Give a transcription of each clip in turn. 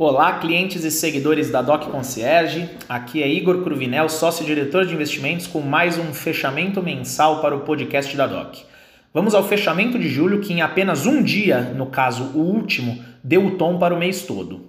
Olá, clientes e seguidores da Doc Concierge. Aqui é Igor Cruvinel, sócio-diretor de investimentos, com mais um fechamento mensal para o podcast da Doc. Vamos ao fechamento de julho, que em apenas um dia, no caso o último, deu o tom para o mês todo.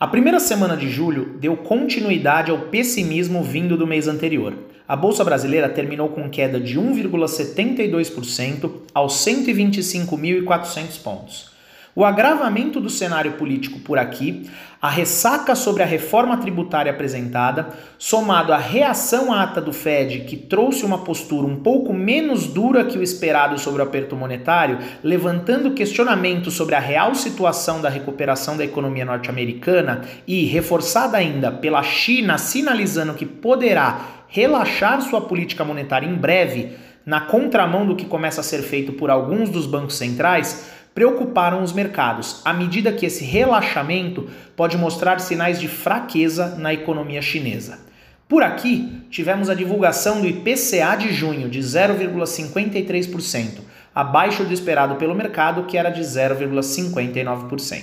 A primeira semana de julho deu continuidade ao pessimismo vindo do mês anterior. A bolsa brasileira terminou com queda de 1,72% aos 125.400 pontos. O agravamento do cenário político por aqui, a ressaca sobre a reforma tributária apresentada, somado à reação à ata do Fed, que trouxe uma postura um pouco menos dura que o esperado sobre o aperto monetário, levantando questionamentos sobre a real situação da recuperação da economia norte-americana e reforçada ainda pela China sinalizando que poderá relaxar sua política monetária em breve, na contramão do que começa a ser feito por alguns dos bancos centrais, preocuparam os mercados, à medida que esse relaxamento pode mostrar sinais de fraqueza na economia chinesa. Por aqui, tivemos a divulgação do IPCA de junho de 0,53%, abaixo do esperado pelo mercado, que era de 0,59%.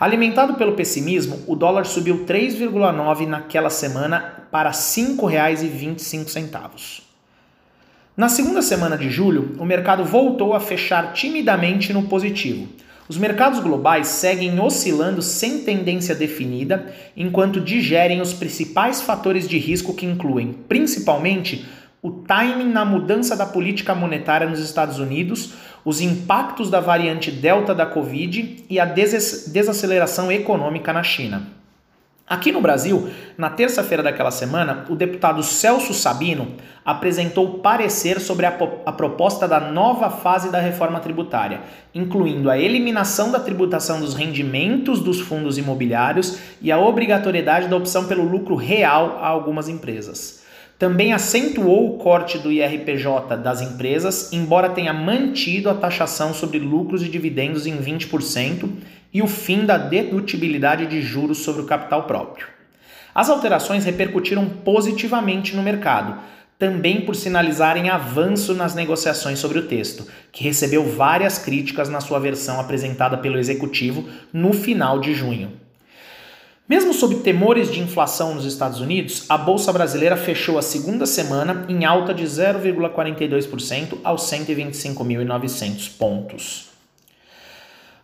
Alimentado pelo pessimismo, o dólar subiu 3,9 naquela semana para R$ 5,25. Na segunda semana de julho, o mercado voltou a fechar timidamente no positivo. Os mercados globais seguem oscilando sem tendência definida, enquanto digerem os principais fatores de risco que incluem, principalmente, o timing na mudança da política monetária nos Estados Unidos, os impactos da variante Delta da Covid e a desaceleração econômica na China. Aqui no Brasil, na terça-feira daquela semana, o deputado Celso Sabino apresentou parecer sobre a, a, proposta da nova fase da reforma tributária, incluindo a eliminação da tributação dos rendimentos dos fundos imobiliários e a obrigatoriedade da opção pelo lucro real a algumas empresas. Também acentuou o corte do IRPJ das empresas, embora tenha mantido a taxação sobre lucros e dividendos em 20% e o fim da dedutibilidade de juros sobre o capital próprio. As alterações repercutiram positivamente no mercado, também por sinalizarem avanço nas negociações sobre o texto, que recebeu várias críticas na sua versão apresentada pelo executivo no final de junho. Mesmo sob temores de inflação nos Estados Unidos, a bolsa brasileira fechou a segunda semana em alta de 0,42% aos 125.900 pontos.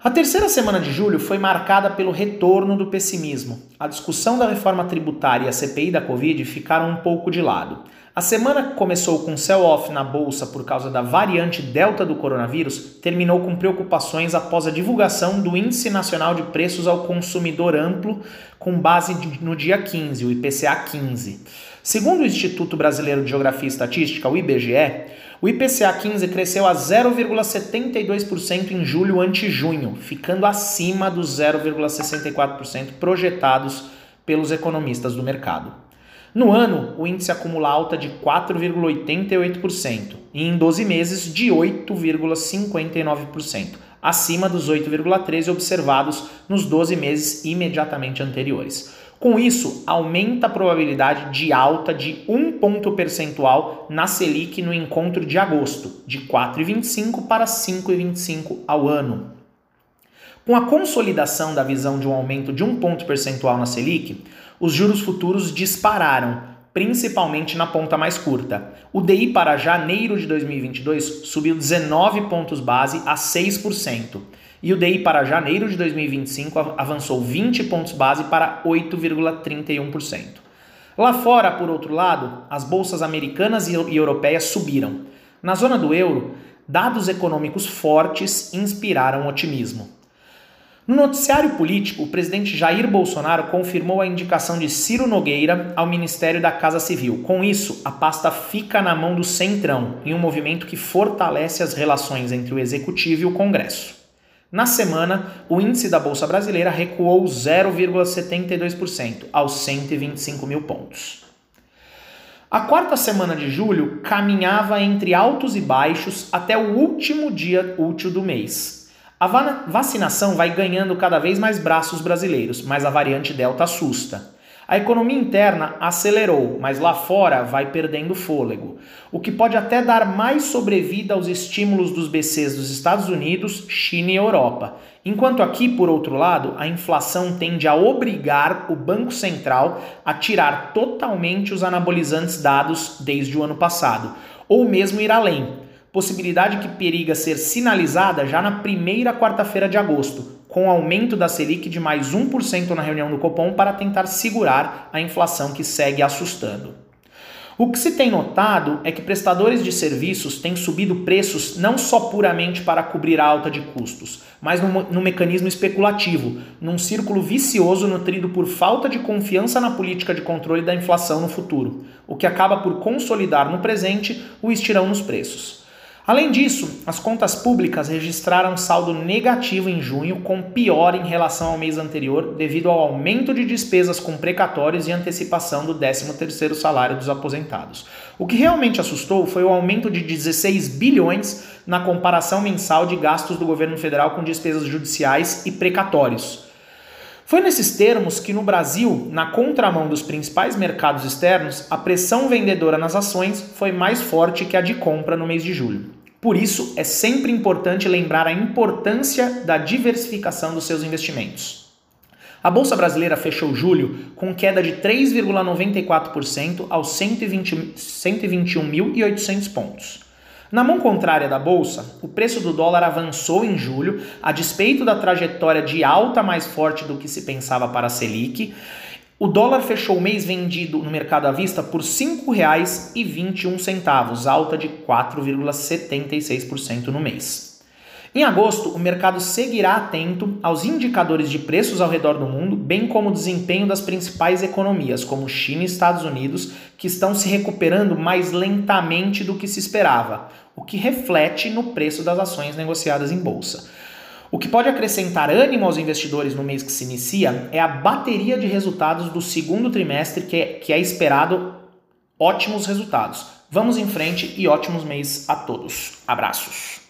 A terceira semana de julho foi marcada pelo retorno do pessimismo. A discussão da reforma tributária e a CPI da Covid ficaram um pouco de lado. A semana que começou com sell-off na bolsa por causa da variante Delta do coronavírus terminou com preocupações após a divulgação do Índice Nacional de Preços ao Consumidor Amplo, com base no dia 15, o IPCA 15. Segundo o Instituto Brasileiro de Geografia e Estatística, o IBGE, o IPCA 15 cresceu a 0,72% em julho ante junho, ficando acima dos 0,64% projetados pelos economistas do mercado. No ano, o índice acumula alta de 4,88% e em 12 meses de 8,59%, acima dos 8,13% observados nos 12 meses imediatamente anteriores. Com isso, aumenta a probabilidade de alta de um ponto percentual na Selic no encontro de agosto, de 4,25 para 5,25 ao ano. Com a consolidação da visão de um aumento de um ponto percentual na Selic, os juros futuros dispararam, principalmente na ponta mais curta. O DI para janeiro de 2022 subiu 19 pontos base a 6% e o DI para janeiro de 2025 avançou 20 pontos base para 8,31%. Lá fora, por outro lado, as bolsas americanas e europeias subiram. Na zona do euro, dados econômicos fortes inspiraram otimismo. No noticiário político, o presidente Jair Bolsonaro confirmou a indicação de Ciro Nogueira ao Ministério da Casa Civil. Com isso, a pasta fica na mão do Centrão, em um movimento que fortalece as relações entre o Executivo e o Congresso. Na semana, o índice da Bolsa Brasileira recuou 0,72% aos 125 mil pontos. A quarta semana de julho caminhava entre altos e baixos até o último dia útil do mês. A vacinação vai ganhando cada vez mais braços brasileiros, mas a variante Delta assusta. A economia interna acelerou, mas lá fora vai perdendo fôlego, o que pode até dar mais sobrevida aos estímulos dos BCs dos Estados Unidos, China e Europa. Enquanto aqui, por outro lado, a inflação tende a obrigar o Banco Central a tirar totalmente os anabolizantes dados desde o ano passado, ou mesmo ir além, possibilidade que periga ser sinalizada já na primeira quarta-feira de agosto, com aumento da Selic de mais 1% na reunião do Copom para tentar segurar a inflação que segue assustando. O que se tem notado é que prestadores de serviços têm subido preços não só puramente para cobrir a alta de custos, mas no, no, mecanismo especulativo, num círculo vicioso nutrido por falta de confiança na política de controle da inflação no futuro, o que acaba por consolidar no presente o estirão nos preços. Além disso, as contas públicas registraram saldo negativo em junho, com pior em relação ao mês anterior, devido ao aumento de despesas com precatórios e antecipação do 13º salário dos aposentados. O que realmente assustou foi o aumento de 16 bilhões na comparação mensal de gastos do governo federal com despesas judiciais e precatórios. Foi nesses termos que no Brasil, na contramão dos principais mercados externos, a pressão vendedora nas ações foi mais forte que a de compra no mês de julho. Por isso, é sempre importante lembrar a importância da diversificação dos seus investimentos. A Bolsa Brasileira fechou julho com queda de 3,94% aos 121.800 pontos. Na mão contrária da bolsa, o preço do dólar avançou em julho, a despeito da trajetória de alta mais forte do que se pensava para a Selic. O dólar fechou o mês vendido no mercado à vista por R$ 5,21, alta de 4,76% no mês. Em agosto, o mercado seguirá atento aos indicadores de preços ao redor do mundo, bem como o desempenho das principais economias, como China e Estados Unidos, que estão se recuperando mais lentamente do que se esperava, o que reflete no preço das ações negociadas em bolsa. O que pode acrescentar ânimo aos investidores no mês que se inicia é a bateria de resultados do segundo trimestre, que é, que é esperado ótimos resultados. Vamos em frente e ótimos meses a todos. Abraços.